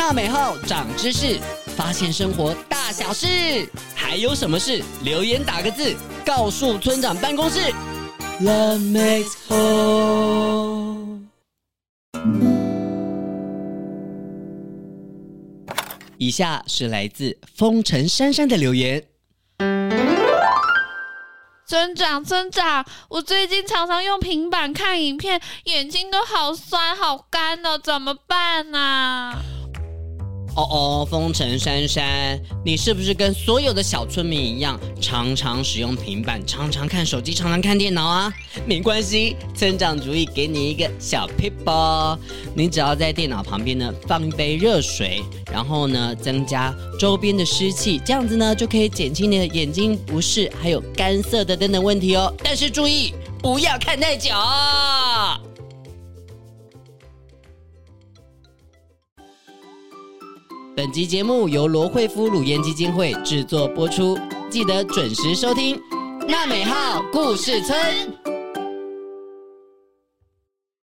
纳美号长知识，发现生活大小事，还有什么事？留言打个字，告诉村长办公室。Love makes whole。以下是来自风尘珊珊的留言。村长，村长，我最近常常用平板看影片，眼睛都好酸、好干了，怎么办啊？哦哦，风尘珊珊，你是不是跟所有的小村民一样，常常使用平板，常常看手机，常常看电脑啊？没关系，村长主意给你一个小撇步，你只要在电脑旁边呢放一杯热水，然后呢增加周边的湿气，这样子呢就可以减轻你的眼睛不适，还有干涩的等等问题哦。但是注意，不要看太久。本集节目由罗惠夫乳研基金会制作播出，记得准时收听《娜美号故事村》。